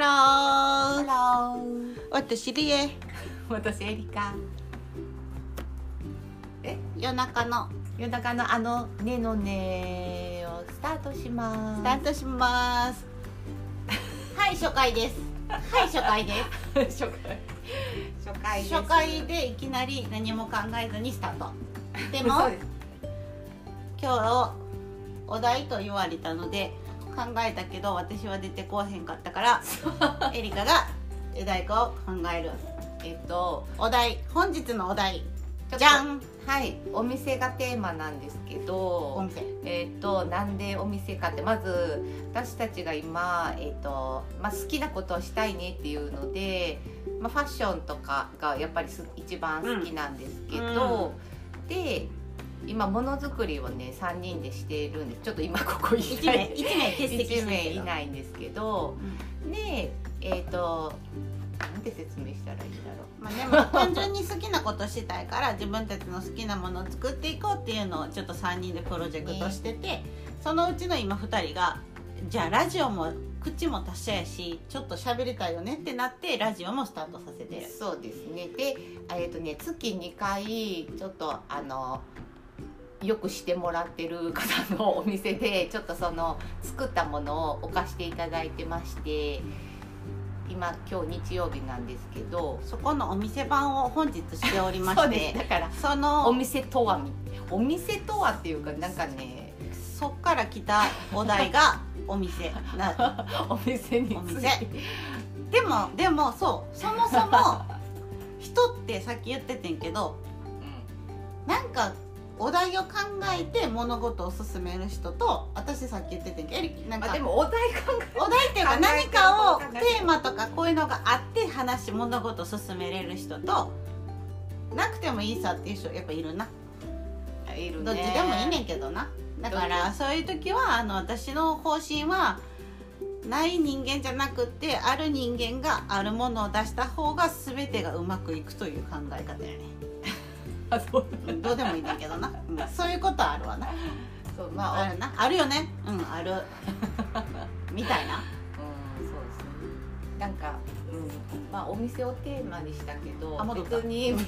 ハロー。ハロー。私リエ。私エリカ。夜中の。夜中のあの「ねのね」をスタートします。スタートします。はい初回です。はい初回です。初回。初回初回でいきなり何も考えずにスタート。でも今日お題と言われたので考えたけど私は出てこうへんかったからエリカがお題を考える。えっとお題本日のお題じゃん。はい。お店がテーマなんですけどお店。えっとなんでお店かってまず私たちが今、えっとまあ、好きなことをしたいねっていうので、まあ、ファッションとかがやっぱりす一番好きなんですけど、で今ものづくりをね3人でしているんですちょっと今ここ一いない名一名欠席して1名いないんですけどでえっ、となんて説明したらいいだろう。まあでも単純に好きなことしたいから自分たちの好きなものを作っていこうっていうのをちょっと3人でプロジェクトしてて、そのうちの今2人がじゃあラジオも口も達者やしちょっと喋りたいよねってなってラジオもスタートさせてる。そうですね。でえっ、とね月2回ちょっとあのよくしてもらってる方のお店で ちょっとその作ったものを置かしていただいてまして今今日日曜日なんですけどそこのお店番を本日しておりまして だからそのお店とはみお店とはっていうかなんかねそっから来たお題が お店なお店にお店。でもでもそうそもそも人ってさっき言っててんけどなんかお題を考えて物事を進める人と私さっき言っててなんかまあでもお題考お題っていうか何てかをテーマとかこういうのがあって話物事を進めれる人となくてもいいさっていう人やっぱいるな。えいるね。どっちでもいいねんけどな。だからそういう時はあの私の方針はない人間じゃなくってある人間があるものを出した方が全てがうまくいくという考え方やね。あそう。うんどうでもいいねんけどな、うん。そういうことあるわな。そうまああるな。あるよね。うんある。みたいな。うんそうですね。なんか、うん、まあお店をテーマにしたけどあ別に。いうん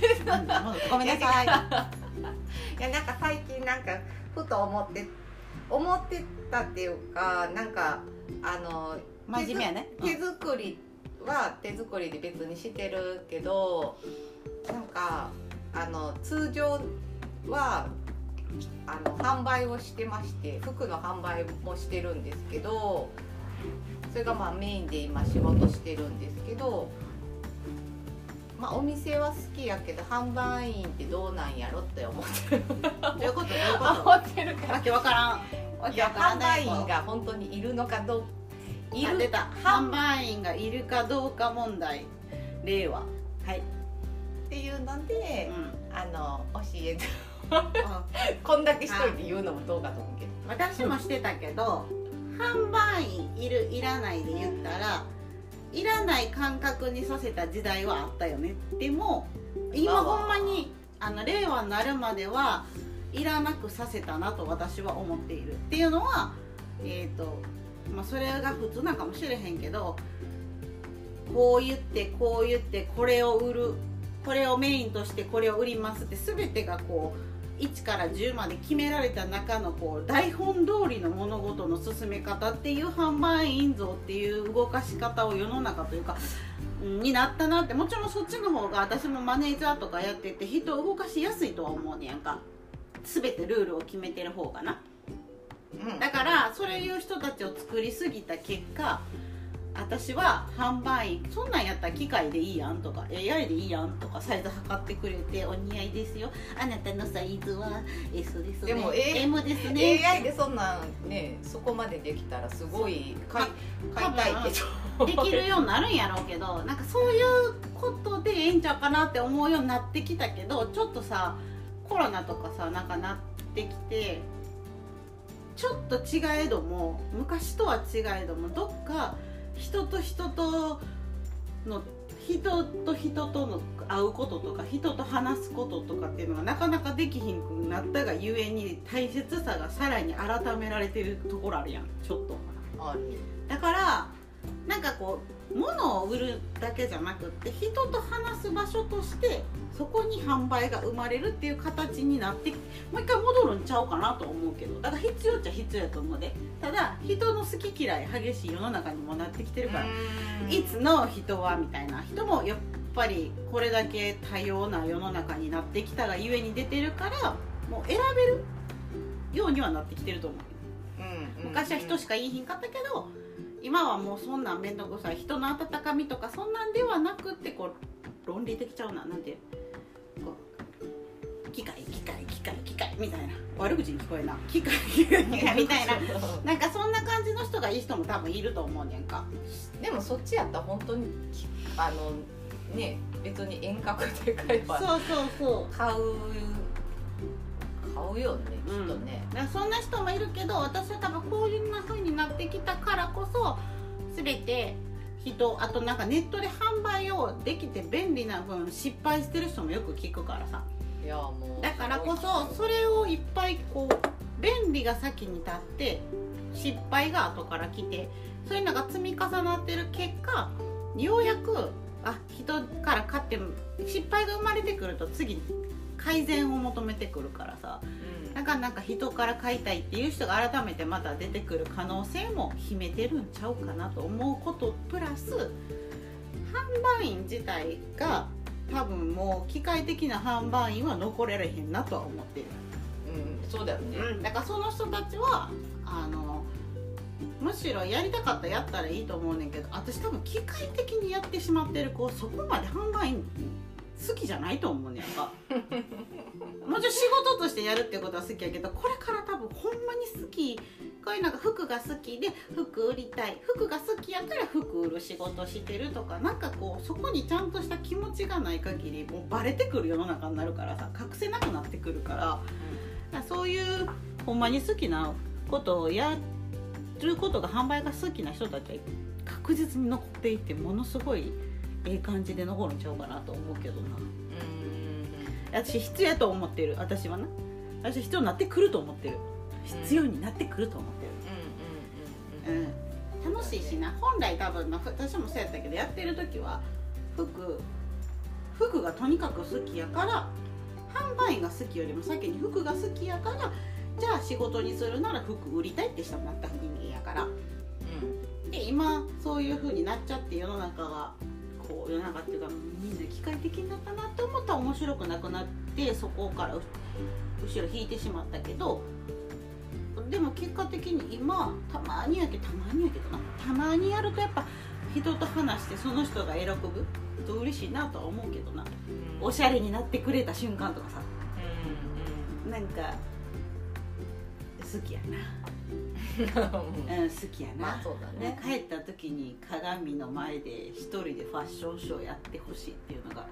ごめんなさい。やなんか最近なんかふと思って思ってたっていうかなんかあの真面目やね。うん手作りは手作りで別にしてるけどなんかあの通常はあの販売をしてまして服の販売もしてるんですけどそれがまあメインで今仕事してるんですけど。まあ、お店は好きやけど販売員ってどうなんやろって思ってる。どういうこと？どういうこ思ってるから。とわけわからん。販ない売員が本当にいるのかどういる販売員がいるかどうか問題。令和はい、っていうのでう、ん。あの教えてあこんだけ一人で言うのもどうかと思うけど。私もしてたけど販売員いるいらないで言ったらいらない感覚にさせた時代はあったよね。でも今まあほんまにあの令和になるまではいらなくさせたなと私は思っている。っていうのはえっ、とまあそれが普通なんかもしれへんけどこう言ってこう言ってこれを売るこれをメインとしてこれを売りますって全てがこう1から10まで決められた中のこう台本通りの物事の進め方っていう販売員像っていう動かし方を世の中というか、うんになったなってもちろんそっちの方が私もマネージャーとかやってて人を動かしやすいとは思うねやんか。全てルールを決めてる方がな。うん。だからそういう人たちを作りすぎた結果私は販売員そんなんやったら機械でいいやんとか AI でいいやんとかサイズ測ってくれてお似合いですよ。あなたのサイズは S ですね。でも A- M ですね。AI でそんなんねそこまでできたらすごい買い買いたいけど。できるようになるんやろうけど なんかそういうことでええんちゃうかなって思うようになってきたけどちょっとさコロナとかさなんかなってきてちょっと違えども昔とは違えどもどっか人と人との人と人との会うこととか人と話すこととかっていうのがなかなかできひんくなったがゆえに大切さがさらに改められてるところあるやんちょっと。だからなんかこう物を売るだけじゃなくって人と話す場所としてそこに販売が生まれるっていう形になってもう一回戻るんちゃうかなと思うけどだから必要っちゃ必要やと思うで。ただ人の好き嫌い激しい世の中にもなってきてるからいつの人はみたいな。人もやっぱりこれだけ多様な世の中になってきたがゆえに出てるからもう選べるようにはなってきてると思う。昔は人しか言いひんかったけど今はもうそんなん面倒くさい。人の温かみとかそんなんではなくってこう論理的ちゃうななんてこう機械機械機械機械みたいな。悪口に聞こえな。機械機械機械みたいな。なんかそんな感じの人がいい人も多分いると思うねんか。でもそっちやったら本当にあのね別に遠隔で買えば。そうそうそう。買う買うよねきっとね、だからそんな人もいるけど私は多分こういうな風になってきたからこそ全て人あとなんかネットで販売をできて便利な分失敗してる人もよく聞くからさ。いやもうだからこそそれをいっぱいこう便利が先に立って失敗が後から来てそういうのが積み重なってる結果ようやくあ人から買って失敗が生まれてくると次改善を求めてくるからさ。うん。だからなんか人から買いたいっていう人が改めてまた出てくる可能性も秘めてるんちゃうかなと思うことプラス販売員自体が多分もう機械的な販売員は残れられへんなとは思ってる、うんそうだよね、だからその人たちはあのむしろやりたかったらやったらいいと思うねんけど私多分機械的にやってしまってる子そこまで販売員好きじゃないと思うねんかもちろん仕事としてやるってことは好きやけどこれから多分ほんまに好きこういうなんか服が好きで服売りたい。服が好きやから服売る仕事してるとかなんかこうそこにちゃんとした気持ちがない限りもうバレてくる世の中になるからさ隠せなくなってくるから。だからそういうほんまに好きなことをやることが販売が好きな人たちは確実に残っていってものすごいええ感じで残るんちゃうかなと思うけどな。うん。私必要やと思ってる。私はな。私必要になってくると思ってる。必要になってくると思ってる、うん。うん。うん。うん。楽しいしな。本来多分な私もそうやったけどやってる時は服服がとにかく好きやから販売員が好きよりも先に服が好きやからじゃあ仕事にするなら服売りたいって人になった人間やから。で今そういう風になっちゃって世の中がこう世の中っていうかみんな機械的になったなって思ったら面白くなくなってそこからう後ろ引いてしまったけどでも結果的に今たまにやけどたまにやけどな。たまにやるとやっぱ人と話してその人が喜ぶと嬉しいなとは思うけどな。うん。おしゃれになってくれた瞬間とかさうなんか好きやな、んうんうん、好きやな、まあそうだね。帰った時に鏡の前で一人でファッションショーやってほしいっていうのが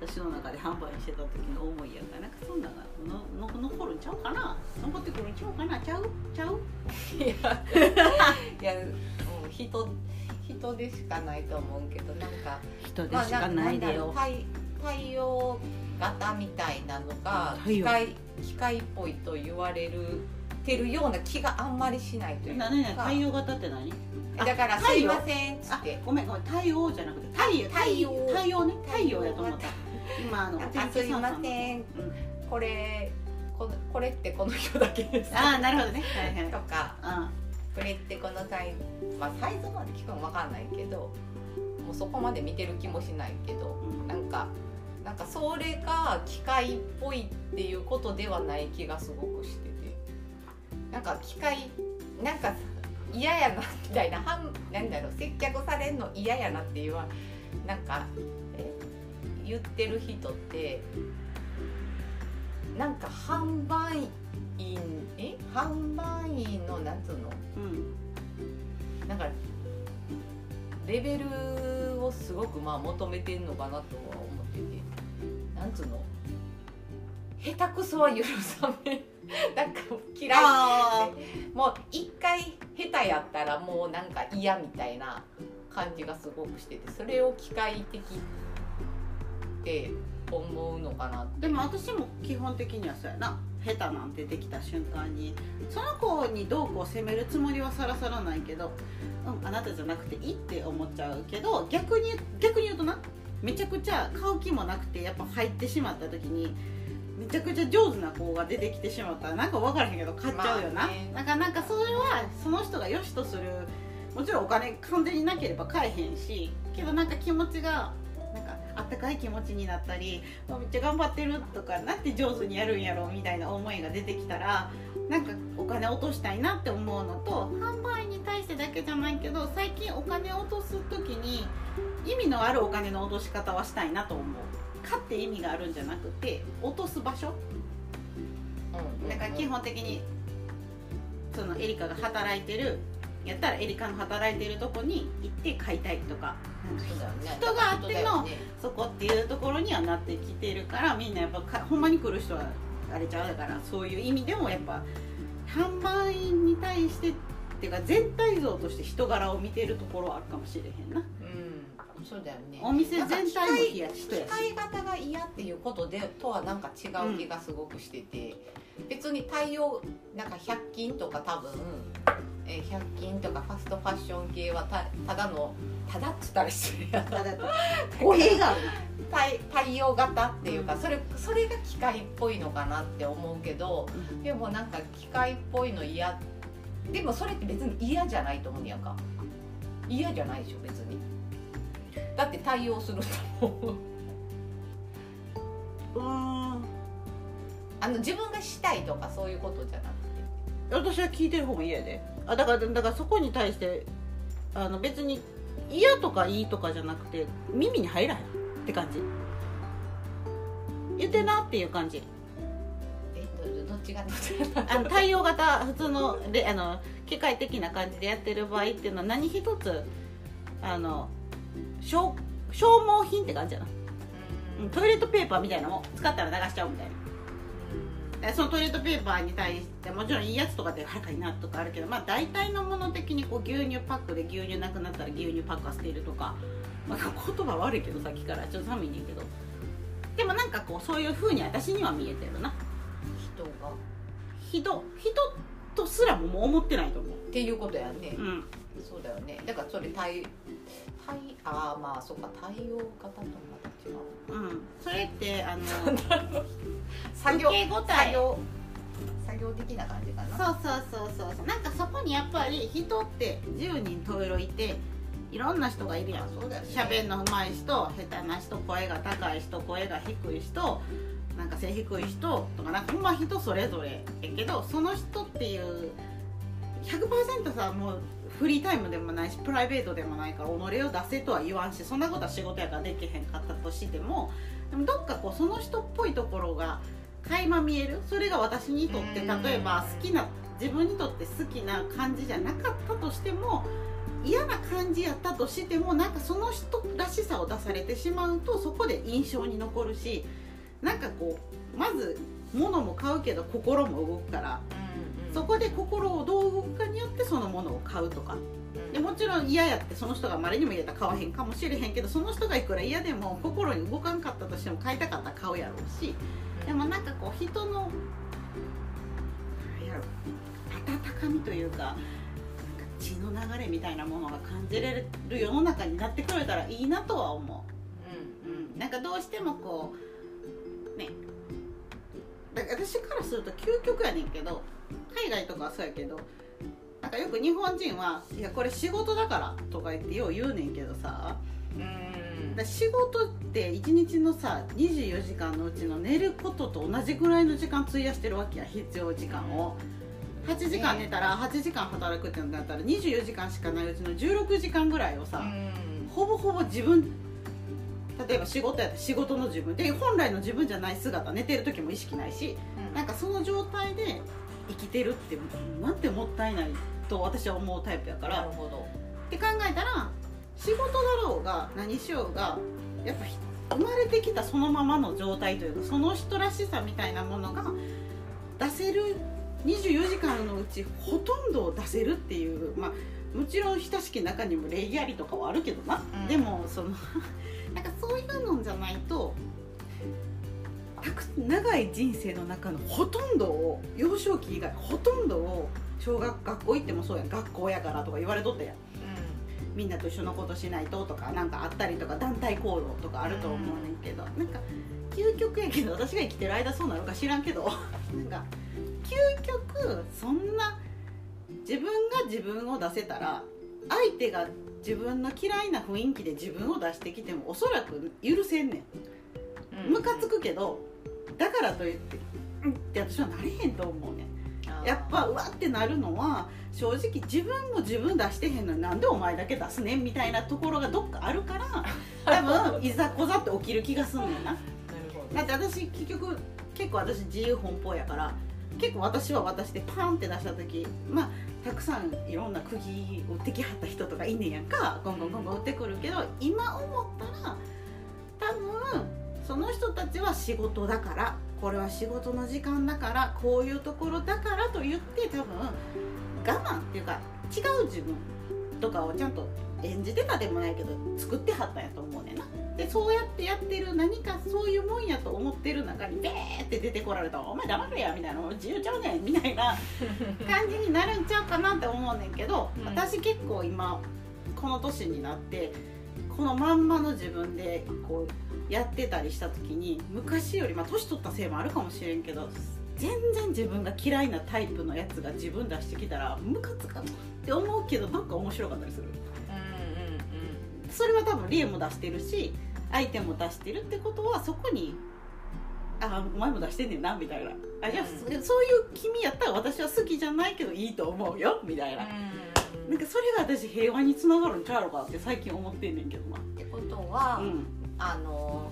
私の中で販売してた時の思いやからなんかそんなのがのの残るんちゃうかな？残ってくるんちゃうかな？ちゃう？ちゃう？いや。いやもう人人でしかないと思うけどなんか。人でしかないでよ、まあ、太太陽型みたいなのが機械機械っぽいと言われるてるような気があんまりしないというか。何何太陽型って何？だから「太陽？すいません」っって。ごめんごめん。太陽じゃなくて太陽。太陽。太陽。ね。太陽。やと思った。今あのあお天「すいません。うん。これこのこれってこの人だけです。ああなるほどね。はいはい。とか。あこれってこのサイズ、まあ、サイズまで聞くの分かんないけどもうそこまで見てる気もしないけどうん。なんかなんかそれが機械っぽいっていうことではない気がすごくしててなんか機械なんか嫌やなみたいなはんなんだろう接客されんの嫌やなっていうはなんかえ言ってる人ってなんか販売員え販売員のなんつうのうんなんかレベルをすごくまあ求めてんのかなとは思ってて。なんつうの下手くそは許さめ なんか嫌い。あもう一回下手やったらもうなんか嫌みたいな感じがすごくしててそれを機械的って思うのかなでも私も基本的にはそうやな。下手なんてできた瞬間にその子にどうこう責めるつもりはさらさらないけど、うん、あなたじゃなくていいって思っちゃうけど逆に逆に言うとなめちゃくちゃ買う気もなくてやっぱ入ってしまった時にめちゃくちゃ上手な子が出てきてしまったらなんか分からへんけど買っちゃうよな、まあね。なんかなんかそれはその人が良しとするもちろんお金完全になければ買えへんしけどなんか気持ちがなんかあったかい気持ちになったりあめっちゃ頑張ってるとかなんて上手にやるんやろみたいな思いが出てきたらなんかお金落としたいなって思うのと販売に対してだけじゃないけど最近お金を落とす時に意味のあるお金の落とし方はしたいなと思う買って意味があるんじゃなくて落とす場所？うん。だから基本的にそのエリカが働いてるやったらエリカの働いてるとこに行って買いたいとか。ね。人があってのそこっていうところにはなってきてるからみんなやっぱかほんまに来る人はあれちゃうだからそういう意味でもやっぱ販売に対してっていうか全体像として人柄を見てるところはあるかもしれへんな。うんそうだよね。お店全体も冷やし使い方が嫌っていうことでとはなんか違う気がすごくしてて、別に対応なんか100均とか多分、えー100均とかファストファッション系はたただのただっつったら失礼やな。ただ語弊がある。対対応型っていうかそれそれが機械っぽいのかなって思うけどでもなんか機械っぽいの嫌でもそれって別に嫌じゃないと思うんやんか。嫌じゃないでしょ別にだって対応すると思う。うーん。あの自分がしたいとかそういうことじゃなくて。私は聞いてる方が嫌やで。あだからだからそこに対してあの別に嫌とかいいとかじゃなくて耳に入らへんって感じ。言ってなっていう感じ。えどどっちがどっちがあの対応型普通のであの機械的な感じでやってる場合っていうのは何一つあの消消耗品って感じやな、うん。トイレットペーパーみたいなのも使ったら流しちゃうみたいな。でそのトイレットペーパーに対してもちろんいいやつとかって高いなとかあるけどまあ大体のもの的にこう牛乳パックで牛乳なくなったら牛乳パックは捨てるとか、まあ、言葉悪いけどさっきからちょっと寒いねんけど。でもなんかこうそういう風に私には見えてるな。人が。人人とすらももう思ってないと思う。っていうことやね、うん。そうだよね。だからそれ対対ああまあそうか対応型とまた違ううん。それってあの 作業受け答え。作業作業的な感じかな？そうそうそうそうそう。なんかそこにやっぱり人って10人十色いていろんな人がいるやん。そうだよね。喋んの上手い人下手な人声が高い人声が低い人なんか背低い人とかなんかほんま人それぞれやけどその人っていう100%さもうフリータイムでもないしプライベートでもないから己を出せとは言わんしそんなことは仕事やからできへんかったとしてもでもどっかこうその人っぽいところが垣間見える？それが私にとってうん。例えば好きな自分にとって好きな感じじゃなかったとしても嫌な感じやったとしてもなんかその人らしさを出されてしまうとそこで印象に残るしなんかこうまず物も買うけど心も動くからそこで心をどう動そのものを買うとか。でもちろん嫌やってその人がまれにも嫌やったら買わへんかもしれへんけどその人がいくら嫌でも心に動かんかったとしても買いたかったら買うやろうし。でもなんかこう人の温かみというかなんか血の流れみたいなものが感じれる世の中になってくれたらいいなとは思う、うん、なんかどうしてもこうね。私からすると究極やねんけど海外とかはそうやけどなんかよく日本人はいやこれ仕事だからとか言ってよう言うねんけどさ。うん。うんだ仕事って1日のさ24時間のうちの寝ることと同じぐらいの時間費やしてるわけや必要時間を。8時間寝たら8時間働くってなったら24時間しかないうちの16時間ぐらいをさ、ほぼほぼ自分例えば仕事やったら仕事の自分。で本来の自分じゃない姿寝てる時も意識ないしなんかその状態で生きてるってなんてもったいないと私は思うタイプやから。なるほど。って考えたら仕事だろうが何しようがやっぱひ生まれてきたそのままの状態というかその人らしさみたいなものが出せる24時間のうちほとんどを出せるっていうまあもちろん親しき中にも礼儀ありとかはあるけどな、うん。でもその なんかそういうのじゃないと長い人生の中のほとんどを幼少期以外ほとんどを小学学校行ってもそうやん。学校やからとか言われとったやん。みんなと一緒のことしないととかなんかあったりとか団体行動とかあると思うねんけど、なんか究極やけど私が生きてる間そうなるか知らんけど。なんか究極そんな自分が自分を出せたら相手が自分の嫌いな雰囲気で自分を出してきてもおそらく許せんねん。ムカつくけどだからといってうん。って私はなれへんと思うねんやっぱうわってなるのは正直自分も自分出してへんのになんでお前だけ出すねんみたいなところがどっかあるから 多分いざこざって起きる気がすんねんな。なだって私結局結構私自由奔放やから結構私は私でパンって出した時まあたくさんいろんな釘打ってきはった人とかいんねんやんかゴンゴンゴンゴン打ってくるけど今思ったら多分その人たちは仕事だからこれは仕事の時間だからこういうところだからと言って多分我慢っていうか違う自分とかをちゃんと演じてたでもないけど作ってはったんやと思うねんな。でそうやってやってる何かそういうもんやと思ってる中にベーって出てこられたら「お前黙れや」みたいな「自由ちゃうねん」みたいな 感じになるんちゃうかなって思うねんけど、うん私結構今この年になってこのまんまの自分でこうやってたりした時に昔よりまあ年取ったせいもあるかもしれんけど全然自分が嫌いなタイプのやつが自分出してきたらムカつかんって思うけどなんか面白かったりする。うんうんそれは多分リエも出してるし相手も出してるってことはそこにあお前も出してんねんなみたいな。あじゃあ、うん。そそういう君やったら私は好きじゃないけどいいと思うよみたいな、うんなんかそれが私平和につながるんちゃうのかって最近思ってんねんけどな。ってことは、うんあの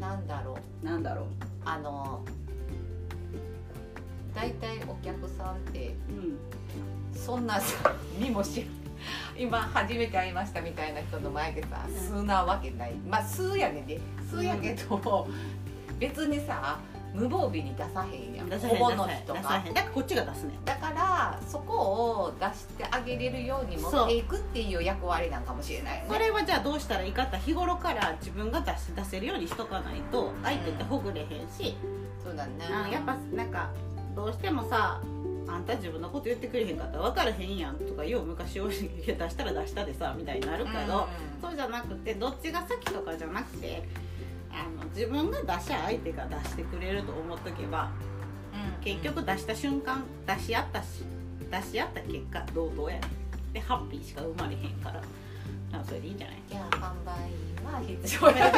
なんだろう。なんだろう。あの大体お客さんってうんそんなさ見もし今初めて会いましたみたいな人の前でさうん。数なわけない。まあ数やねんで。数やけど、別にさ無防備に出さへんやん。の人がだからこっちが出すねん。だからそこを出してあげれるように持っていくっていう役割なんかもしれないよね。それはじゃあどうしたらいいかって日頃から自分が出し出せるようにしとかないと相手ってほぐれへんし、そうだね。あやっぱなんかどうしてもさあんた自分のこと言ってくれへんかったら分からへんやんとかよう昔を出したら出したでさみたいになるけど、そうじゃなくてどっちが先とかじゃなくてあの自分が出しゃ相手が出してくれると思っとけば結局出した瞬間出し合ったし出し合った結果同等やでハッピーしか生まれへんから。あそれでいいんじゃない？いや販売は必要や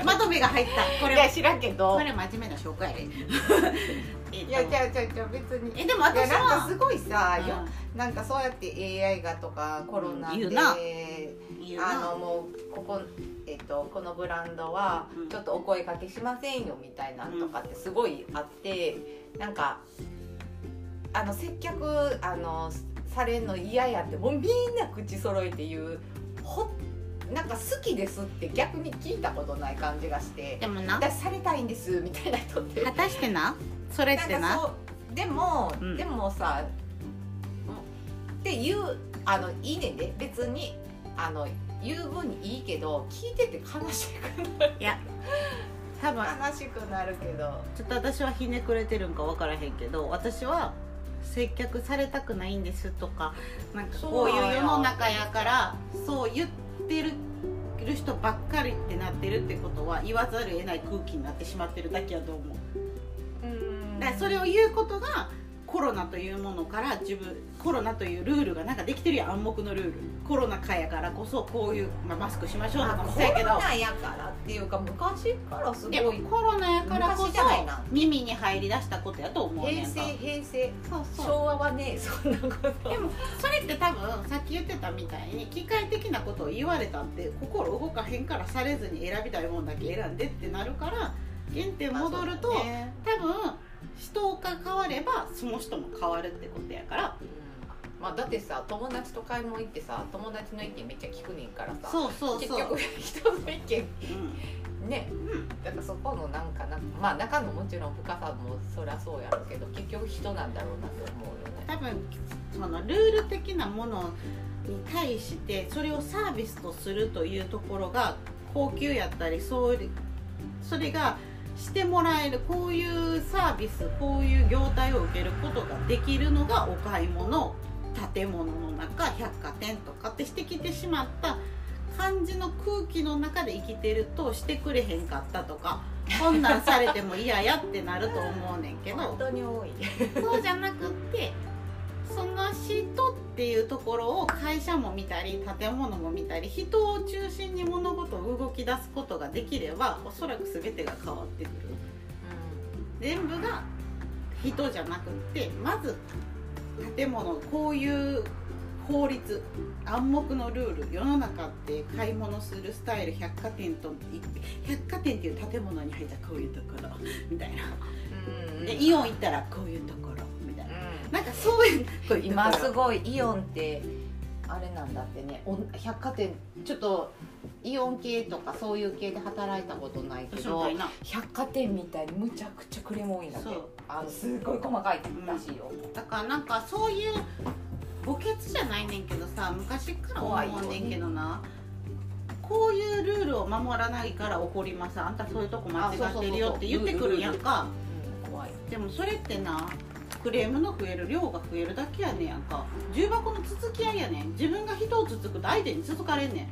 あまとめが入った。これいや知らんけど。これ真面目な紹介。いやじゃあじゃあじゃあ別に。えでも私はなんかすごいさ、うん。よなんかそうやって AI がとかコロナで、言うな。言うな。あのもうここえっとこのブランドはうん。ちょっとお声かけしませんよみたいなのとかってすごいあって、なんかあの接客あのされんの嫌やってもうみんな口揃えて言うほなんか好きですって逆に聞いたことない感じがしてでもな。私されたいんですみたいな人って。果たしてな？それってな？なんかそうでも、うん。でもさっていうあのいいねんで別にあの言う分にいいけど聞いてて悲しくなる。いや多分。悲しくなるけど。ちょっと私はひねくれてるんか分からへんけど私は接客されたくないんですとかなんかこういう世の中やからそう言ってる人ばっかりってなってるってことは言わざるを得ない空気になってしまってるだけやと思う。うん。だそれを言うことがコロナというものから自分コロナというルールがなんかできてるやん暗黙のルール。コロナ禍やからこそこういう、まあ、マスクしましょうとかもそうやけど。ロナやからっていうか昔からすでごいもコロナやからこ昔そ耳に入り出したことやと思うねん平か成平成。そうそう。昭和はねそんなこと。でもそれって多分さっき言ってたみたいに機械的なことを言われたって心動かへんからされずに選びたいもんだけ選んでってなるから原点戻ると、ね。多分人が変わればその人も変わるってことやから。うんまあだってさ友達と買い物行ってさ友達の意見めっちゃ聞くねんからさそうそう結局人の意見うん。ね。うんだからそこのなんかなまあ中のもちろん深さもそりゃそうやろうけど結局人なんだろうなと思うよね。多分そのルール的なものに対してそれをサービスとするというところが高級やったりそうそれがしてもらえるこういうサービスこういう業態を受けることができるのがお買い物建物の中百貨店とかってしてきてしまった感じの空気の中で生きてるとしてくれへんかったとか こんなんされても嫌やってなると思うねんけど本当に多い。そうじゃなくってその人っていうところを会社も見たり建物も見たり人を中心に物事を動き出すことができればおそらく全てが変わってくる。全部が人じゃなくってまず建物こういう法律暗黙のルール世の中って買い物するスタイル百貨店と百貨店っていう建物に入ったらこういうところみたいな。うんでイオン行ったらこういうところみたいな。なんかそういう今すごいイオンってあれなんだってね。お百貨店ちょっとイオン系とかそういう系で働いたことないけど百貨店みたいにむちゃくちゃクレーム多いんだって。あのすごい細かいらしいよ、だからなんかそういう墓穴じゃないねんけどさ昔から思うねんけどな。こういうルールを守らないから怒ります。あんたそういうとこ間違ってるよって言ってくるやんか。でもそれってなクレームの増える量が増えるだけやねんやんか。重箱のつつき合いやねん。自分が人をつつくと相手につつかれんねん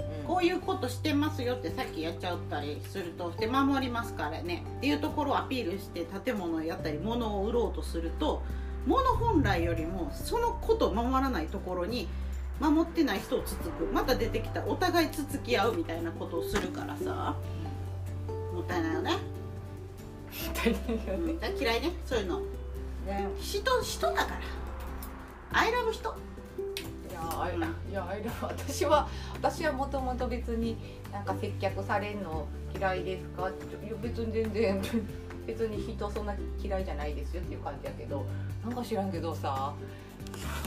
うん。うんこういうことしてますよってさっきやっちゃったりするとで守りますからね。っていうところをアピールして建物をやったり物を売ろうとすると物本来よりもそのことを守らないところに守ってない人をつつく。また出てきたお互いつつき合うみたいなことをするからさ。もったいないよね、嫌いねそういうの。ね。人人だから。I love 人いやあいいやあい私は 私はもともと別になんか接客されるの嫌いですか？いや別に全然 別に人そんな嫌いじゃないですよっていう感じやけどなんか知らんけどさ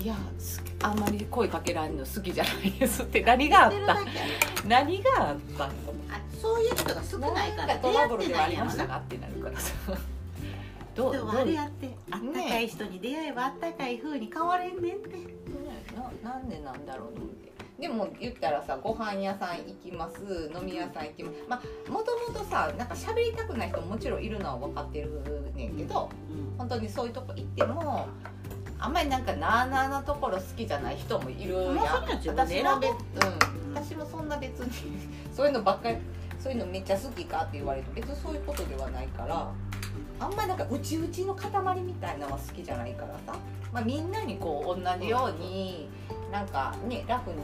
いやすあんまり声かけられるの好きじゃないですって何があった？何があった？のあそういう人が少ないからトラブル出ではありましたか？ってなるからさ。どうあれやってあったかい人に出会えばあったかい風に変われんねんってななんでなんだろうと思って。でも言ったらさご飯屋さん行きます飲み屋さん行きます。まあもともとさなんか喋りたくない人ももちろんいるのは分かってるねんけど本当にそういうとこ行ってもあんまりなんかなあなあなところ好きじゃない人もいるやん。まあ私うん、私もそんな別に そういうのばっかりそういうのめっちゃ好きかって言われると別にそういうことではないからあんまなんか内々の塊みたいなのは好きじゃないからさ、まあ、みんなにこう同じようになんかねラフに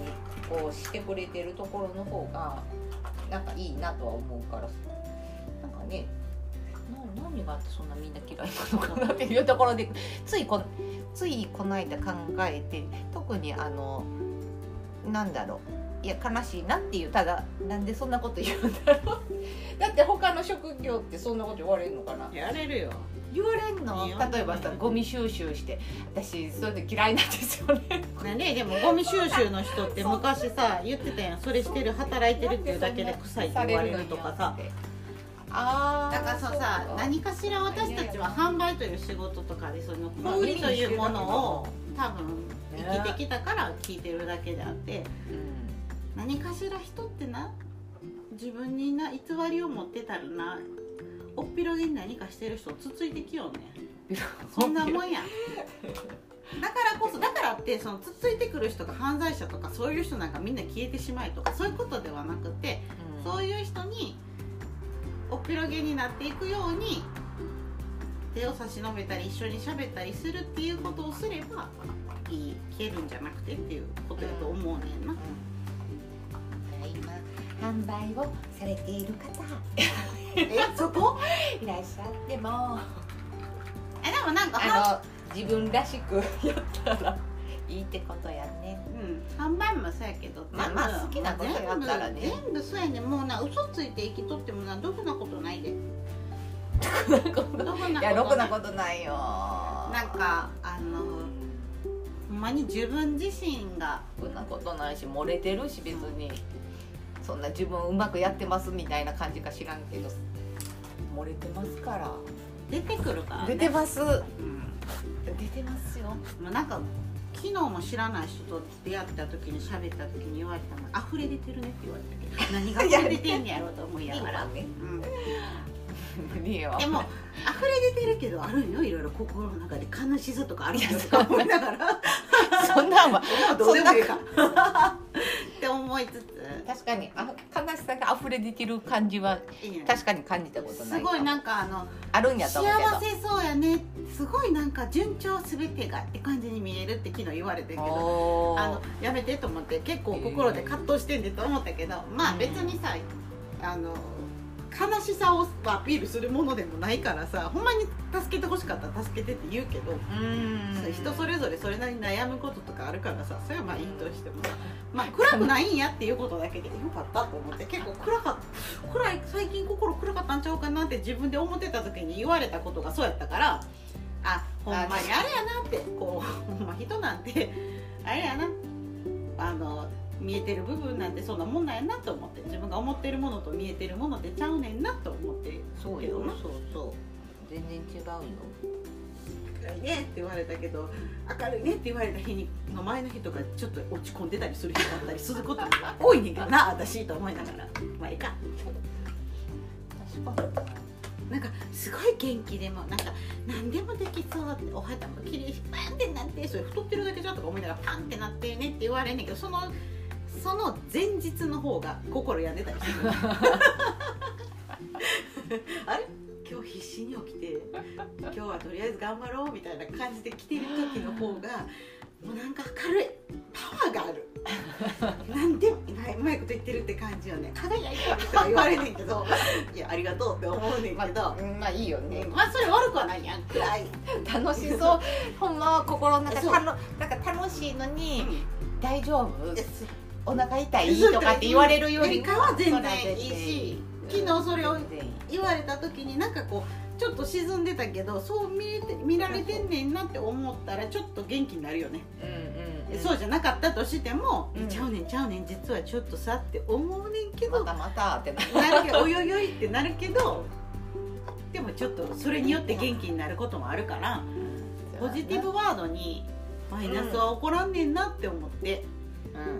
こうしてくれてるところの方がなんかいいなとは思うからなんかね何があってそんなみんな嫌いなのかなっていうところでついこついこの間考えて特にあのなんだろう。いや悲しいなっていうただなんでそんなこと言うんだろう。だって他の職業ってそんなこと言われるのかな？やれるよ。言われんの？例えばさゴミ収集して。私そういうの嫌いなんですよねなんででもゴミ収集の人って昔さ言ってたやん。それしてる働いてるっていうだけで臭いって言われるとかさ。あーだからそうさ何かしら私たちは販売という仕事とかでその小売りというものを多分生きてきたから聞いてるだけであって。うん何かしら人ってな自分にな偽りを持ってたらなおっぴろげに何かしてる人をつついてきよんね。ん そんなもんや。だからこそだからってそのつついてくる人が犯罪者とかそういう人なんかみんな消えてしまえとかそういうことではなくてうん。そういう人におっぴろげになっていくように手を差し伸べたり一緒に喋ったりするっていうことをすればいい消えるんじゃなくてっていうことやと思うねんな、今販売をされている方。えそこ？いらっしゃっても。えでもなんかはあの自分らしくやったらいいってことやね。うん、販売もそうやけどまあまあ好きなことやったらね。全部そうやねん。もうな嘘ついて生きとってもなどくなことないで。どくなこと？ない？いやろくなことないよ。なんかあのほんまに自分自身が。ろくなことないし漏れてるし別にそんな自分うまくやってますみたいな感じか知らんけど。漏れてますから。出てくるから、ね、出てます。うん。出てますよ。もうなんか昨日も知らない人と出会った時に喋った時に言われたの。溢れ出てるねって言われたけど。何が溢れ出てんねやろうと思いながら、今ね。うん、でも溢れ出てるけどあるんよ。いろいろ心の中で悲しさとかあるんよとか思いながら。そんな んはどうでもいいか 思いつつ。確かにあ悲しさが溢れ出てる感じは確かに感じたことないすごいなんかあのあるんやと思うけど。幸せそうやねすごいなんか順調すべてがって感じに見えるって昨日言われてんけどあのやめてと思って結構心で葛藤してんでと思ったけど、まあうん。別にさあの悲しさをアピールするものでもないからさほんまに助けてほしかったら助けてって言うけど、うん。人それぞれそれなりに悩むこととかあるからさそれはまあいいとしてもまあ暗くないんやっていうことだけでよかったと思って結構暗かった暗い最近心暗かったんちゃうかなって自分で思ってた時に言われたことがそうやったからあほんまにあれやなってこうほんま人なんてあれやな。あの見えてる部分なんてそんなもんなんやなと思って自分が思ってるものと見えてるものでちゃうねんなと思ってそうよ。そうそう全然違うよ明るいねって言われたけど明るいねって言われた日にの前の日とかちょっと落ち込んでたりする日だったりすることが 多いねんけどな私と思いながら。まあいいか。確かなんかすごい元気でもなんか何でもできそうってお肌も綺麗しパンってなってそれ太ってるだけじゃとか思いながらパンってなってるねって言われんねんけどそのその前日の方が心病んでたりする。あれ？今日必死に起きて今日はとりあえず頑張ろうみたいな感じで来てる時の方がもうなんか明るいパワーがある。なんでもうまいこと言ってるって感じよね。輝いてるとか言われんねんけどいやありがとうって思うねんけど、まあ、うんまあいいよね。まあそれ悪くはないやん。暗い、楽しそう。ほんまは心の中たのなんか楽しいのに大丈夫？ですお腹痛いとかって言われるよりかは全然いいし昨日それを言われた時になんかこうちょっと沈んでたけどそう見れて見られてんねんなって思ったらちょっと元気になるよね、うんうん、うん、そうじゃなかったとしても、うんちゃうねんちゃうねん実はちょっとさって思うねんけどまたまたってなるなるけどおよよいってなるけどでもちょっとそれによって元気になることもあるからポジティブワードにマイナスは起こらんねんなって思って、うん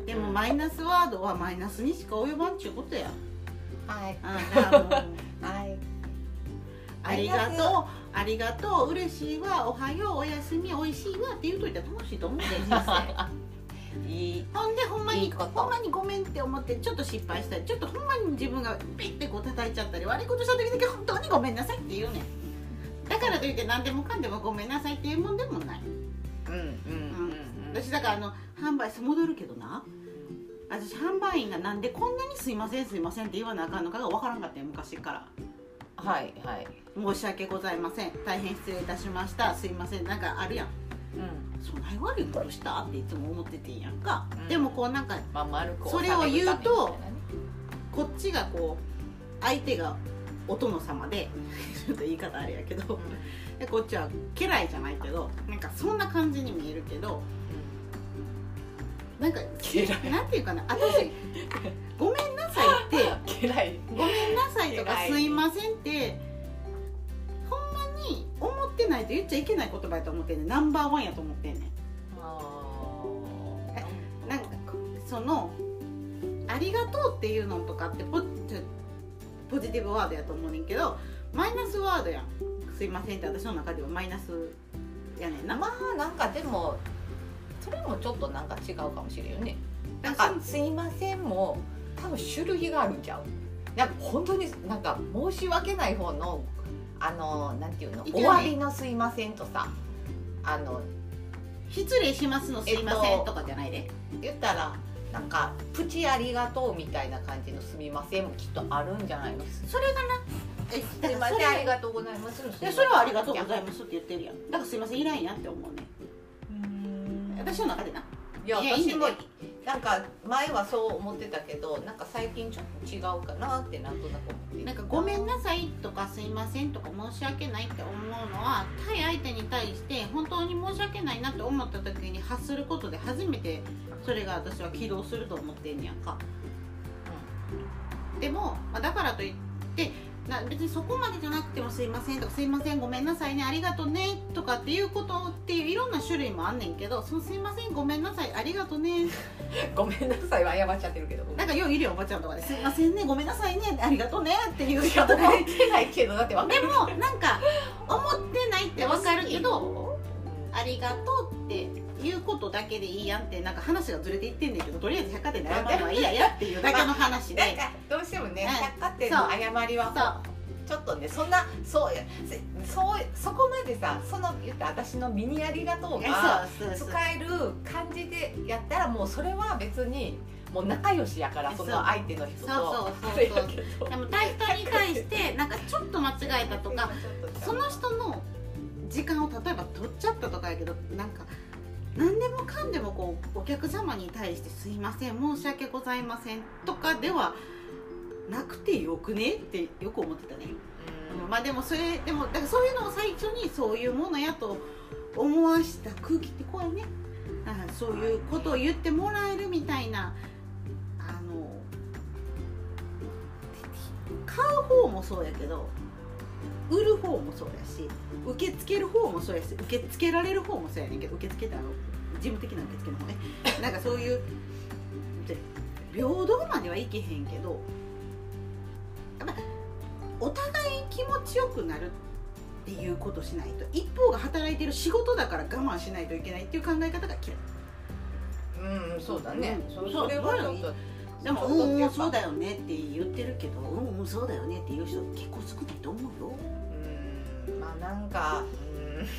でもマイナスワードはマイナスにしか及ばんっちゅうことや。はい。あだからもう はい。ありがとう。ありがとう。嬉しいわ。おはよう。おやすみ。おいしいわって言うといたら楽しいと思うで人生 いい。ほんでほんまにほんまにごめんって思ってちょっと。失敗したりちょっとほんまに自分がピッてこう叩いちゃったり悪いことした時だけ本当にごめんなさいって言うねん。だからといって何でもかんでもごめんなさいっていうもんでもない。うんうんうん。うん。私だからあの販売戻るけどな。私販売員がなんでこんなに「すいませんすいません」って言わなあかんのかが分からんかったよ昔から。はいはい。申し訳ございません。大変失礼いたしました。すいません。なんかあるやん。うん。そんな悪いことした？っていつも思っててんやんか、うん。でもこうなんかまあ丸くそれを言うと収めるためみたいなね。こっちがこう相手がお殿様で ちょっと言い方あれやけどでこっちは家来じゃないけどなんかそんな感じに見えるけどなんかなんていうかな。私ごめんなさいって。ごめんなさいとかすいませんってほんまに思ってないと言っちゃいけない言葉やと思ってんねん。ナンバーワンやと思ってんねん。なんかその「ありがとう」っていうのとかってポポジティブワードやと思うねんけどマイナスワードやん「すいません」って私の中ではマイナスやねんな。まあなんかでもそれもちょっとなんか違うかもしれんよね。なんかあそう「すいません」も多分種類があるんちゃう。なんか本当になんか申し訳ない方のあのなんていうの終わりの「すいません」とさあの失礼しますのすいませんえっととかじゃないで、言ったらなんか「プチありがとう」みたいな感じの「すみません」もきっとあるんじゃないの？すそれがな。えだいからそれません。ありがとうございます。それはありがとうございますって言ってるやん。だからすいませんいらんやって思うね私の中でな。いや私もなんか前はそう思ってたけどなんか最近ちょっと違うかなってなんとなく思ってなんか「ごめんなさい」とか「すいません」とか「申し訳ない」って思うのは対相手に対して本当に申し訳ないなって思った時に発することで初めてそれが私は起動すると思ってんねやんか。でも、まあ、だからといってな別にそこまでじゃなくても「すいません」とか「すいませんごめんなさいねありがとうね」とかっていうことっていういろんな種類もあんねんけど「そのすいませんごめんなさいありがとうね」ごめんなさいは謝っちゃってるけど。なんかよういるよおばちゃんとかで「すいませんねごめんなさいねありがとうね」っていう人と。言かってないけどだって分でもなんか思ってないってわかるけどど「ありがとう」っていうことだけでいいやんってなんか話がずれていってんねんけどとりあえず百貨店で謝るのはいいややっていうだけの話。でなんかどう。してもねう。ん百貨店の誤りはちょっとねそんなそう。せそう。そこまでさその言った私のミニありがとう。えがそう。そう。そう。使える感じでやったらもう。それは別にもう。仲良しやからそう。その相手の人とそう。そう。そう。あれやけどでも対人に対してなんかちょっと間違えたとかその人の時間を例えば取っちゃったとかやけどなんか何でもかんでもこうお客様に対して「すいません申し訳ございません」とかではなくてよくねってよく思ってたね、うん。まあでもそれでもだからそういうのを最初にそういうものやと思わした空気って怖いね。あそういうことを言ってもらえるみたいなあの買う方もそうやけど売る方もそうやし受け付ける方もそうやし受け付けられる方もそうやねんけど受け付けたの事務的な受け付けの方ね。なんかそういうで平等まではいけへんけどやっぱお互い気持ちよくなるっていうことしないと一方が働いてる仕事だから我慢しないといけないっていう考え方が嫌い。うんそうだね。うん。そそれはでも「そううんうんそうだよね」って言ってるけど「うんうんそうだよね」っていう人結構少ないと思うよ。うんまあなんか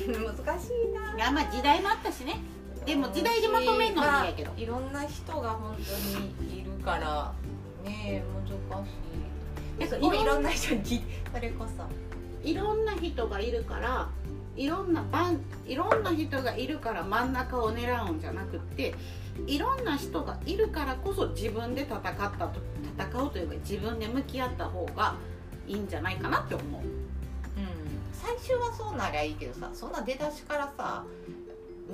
うん 難しいな。いやまあ時代もあったしね。でも時代でまとめんのもいいやけど。まあいろんな人が本当にいるからね難しい。なんかすごいいろんな人にそれこそ。いろんな人がいるからいろんな番いろんな人がいるから真ん中を狙うんじゃなくっていろんな人がいるからこそ自分で戦ったと戦うというか自分で向き合った方がいいんじゃないかなって思う。うん。最初はそうなりゃいいけどさそんな出だしからさ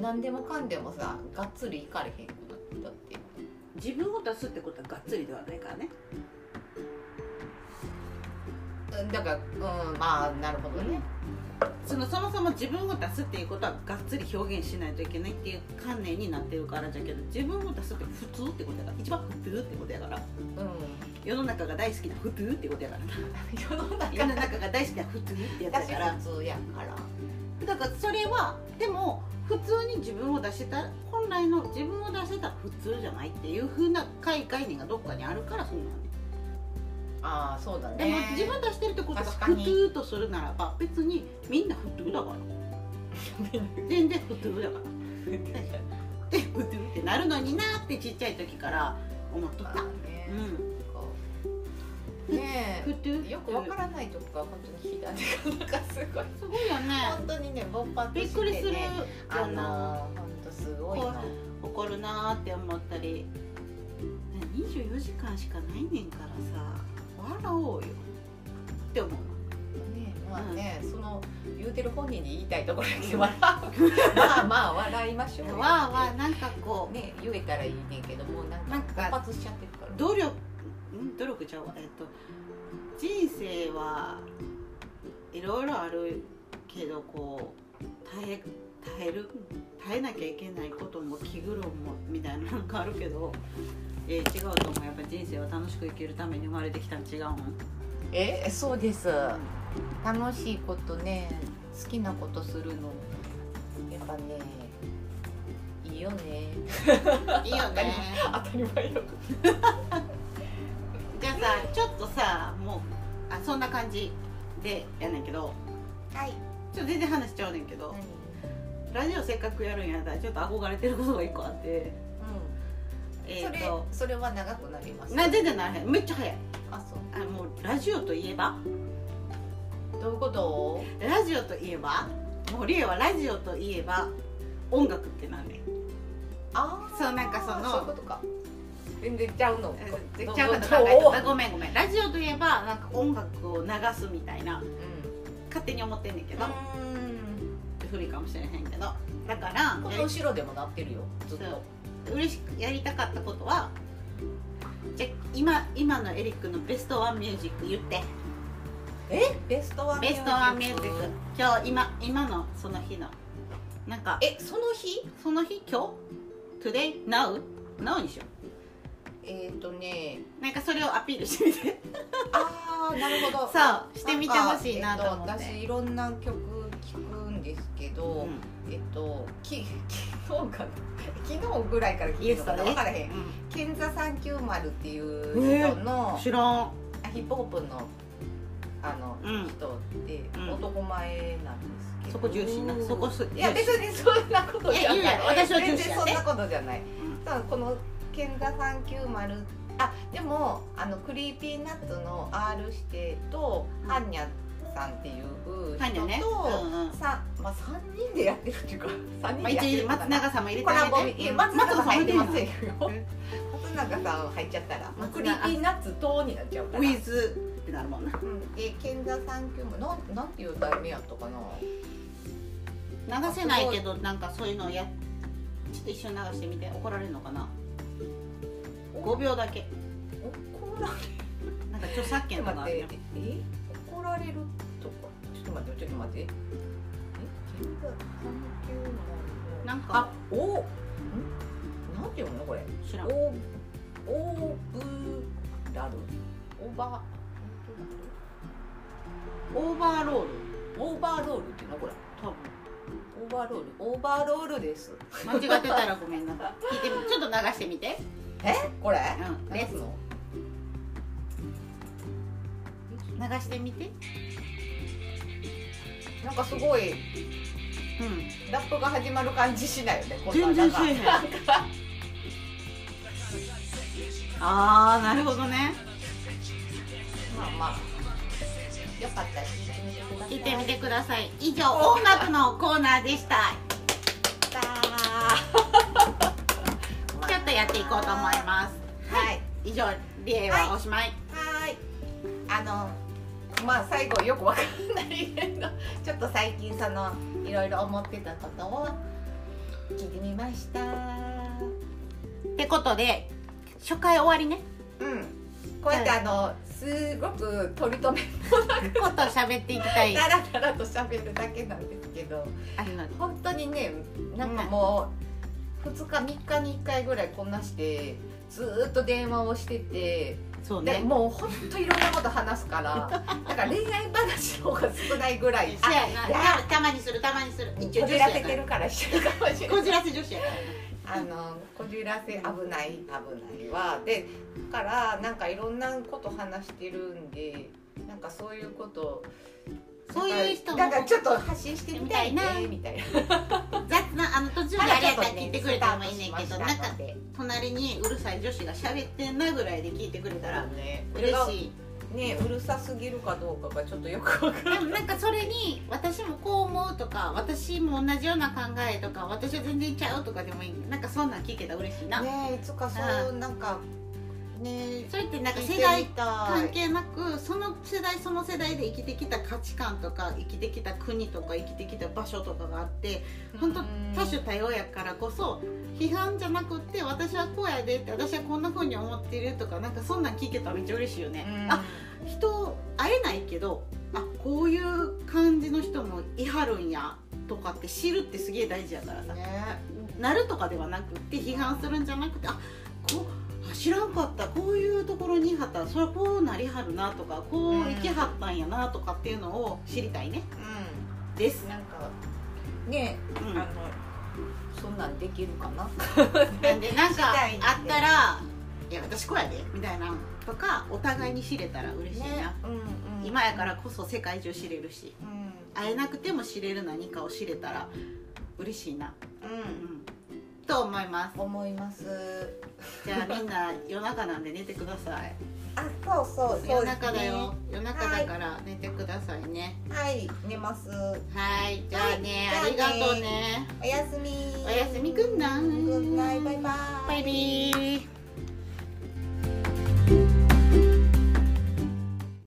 何でもかんでもさがっつりいかれへんくなったって自分を出すってことはがっつりではないからね。うんだからうんまあなるほどねそのそもそも自分を出すっていうことはがっつり表現しないといけないっていう観念になってるからじゃけど自分を出すって普通ってことやから。一番普通ってことやからうん。世の中が大好きな普通ってことやから。世の中世の中が大好きな普通ってやつ私やから。普通やから。だからそれはでも普通に自分を出したら本来の自分を出せたら普通じゃないっていう風な概概念がどっかにあるからそうな。んねああそうだでもね自分出してるってことが普通とするならば別にみんな普通だから。全然普通だから。で普通ってなるのになってちっちゃい時から思っとった。まあねうん。ねえよくわからないとこが本当に火種がなんかすごい。すごいよね。本当にね勃発びっしてくりする。ねあの本当すごいの。怒るなーって思ったり。ね24時間しかないねんからさ笑おうよって思うねまあね、うその言うてる本人に言いたいところやけど笑うまあまあ笑いましょうよわーわーなんかこうね言えたらいいねんけどもうなんかか勃発しちゃってるから。努力ん努力ちゃうわ。えっと人生はいろいろあるけどこう耐え耐える耐えなきゃいけないことも気苦労もみたいななんかあるけど、えー違うと思う。やっぱ人生は楽しく生きるために生まれてきたん違うん。えそうです。楽しいことね。好きなことするの。やっぱねいいよね。いいよね。当たり前よ。じゃあさちょっとさもうあそんな感じでやねんけど。はい。ちょっと全然話しちゃうねんけど。ラジオせっかくやるんやったらちょっと憧れてることが一個あってえっ、と。それは長くなります？な全然ならへん。めっちゃ早い。あそう。あもうラジオといえば？どういうこと？ラジオといえば？もうリエはラジオといえば？音楽ってなんねんああそうなんかそのそういうことか。全然ちゃうの。ちゃうかと考えたごめんごめん。ラジオといえばなんか音楽を流すみたいな。うん。勝手に思ってんねんけど、うん。古いかもしれへんけど。だからこやの後ろでもなってるよ。ずっと。り嬉しくやりたかったことはじゃあ今今のエリックのベストワンミュージック言って。え？ベストワンベストワンミュージック。今日今今のその日の。なんかえその日？その日？今日？Today? Now? Now にしよえっ、ー、とね。うなんかそれをアピールしてみて。ああなるほど。そうしてみてほしいなと思って。えっと私いろんな曲聴くんですけど、えっとき 昨日かな？昨日ぐらいから聞いてるのかな？分からへん。う KEN THE 390っていう人のん、知らん。ヒップホップのあの、うん。人ってうん。男前なんですけど、そこ重視なそこすいや別にそんなことじゃない。私は重然そんなことじゃない。うん。この KEN THE 390あでもあのクリーピーナッツの R 指定と、うん。ハンニャさんっていう人と、ねうんうん。さまあ、3人でやってるっていうか3まあ、人でやって一るかな。応松永さんも入れてあげて。いや松永さん入ってませんよ。うん。松永さん入っちゃったら。クリーピーナッツ等になっちゃうから。ウィズってなるもんな。うん、で KEN THE 390なんなんていう題名やったかな。流せないけどなんかそういうのをやちょっと一緒に流してみて。怒られるのかな。5秒だけ。怒られなんか著作権とかあるよっと待って。え怒られるっと待ってちょっと待って。えケンザ390なんか。あおん？なんていうのこれ。知らん。オーブラル。オーバオーバーロール。ーオーバーロールっていうのこれ。多分。オーバーロール。オーバーロールです。間違ってたらごめんな聞いてみ ちょっと流してみて。え？これ？うん流すの流してみてなんかすごいうん。ラップが始まる感じしないよねこんな全然せえへんああなるほどね。まあまあ。よかったら聞いてみてください。以上音楽のコーナーでした。さちょっとやっていこうと思います。はい。以上リエはおしまい、はい。あのまあ最後よくわかんないと最近そのいろいろ思ってたことを聞いてみました。ってことで初回終わりね。うん。こうやってあのすごく取り留めこと喋っていきたい。だらだらと喋るだけなんですけど。本当にねなんかもう2日3日に1回ぐらいこんなしてずーっと電話をしててでそうね。もう本当いろんなこと話すから だから恋愛話の方が少ないぐらい。そうやな。たたまにするたまにする。一応こじらせてるからしてるかもしれないこじらせ女子やから。あのこじらせ危ない危ないは。でだからなんかいろんなこと話してるんでなんかそういうことそういう人もなんかちょっと発信してみたいねみみたいな。雑なあの途中であれやったら聞いてくれてもいいねんけどスタートしまなんかしたので隣にうるさい女子が喋ってんなぐらいで聞いてくれたらね。嬉しい。ねうるさすぎるかどうかがちょっとよくわかでもなんかそれに私もこう思うとか私も同じような考えとか私は全然ちゃうとかでもいい。なんかそんなん聞けたら嬉しいな、ねいつかそうなんかね。それってなんか世代関係なくその世代その世代で生きてきた価値観とか生きてきた国とか生きてきた場所とかがあって本当多種多様やからこそ批判じゃなくって私はこうやでって私はこんな風に思ってるとかなんかそんなん聞けたらめっちゃ嬉しいよね、うん。あ人会えないけどあこういう感じの人もいはるんやとかって知るってすげえ大事やからさ、ね。なるとかではなくって批判するんじゃなくてあこうあ知らんかった。こういうところにいはったらそれはこうなりはるなとかこう生きはったんやなとかっていうのを知りたいね。です。うん、なんかねうん。あのそんなんできるかな？なんでなんか あったら「いや私こうやで」みたいなとかお互いに知れたら嬉しいな、ねうんうん。今やからこそ世界中知れるしうん。会えなくても知れる何かを知れたら嬉しいな、ううん、と思います。ん思います。じゃあみんな夜中なんで寝てください。あそうそうそう夜中だよ。夜中だから寝てくださいね。はい寝ます。はいじゃあね、はいありがとうね。おやすみ。おやすみグッナイグッナイバイバイ。バイビー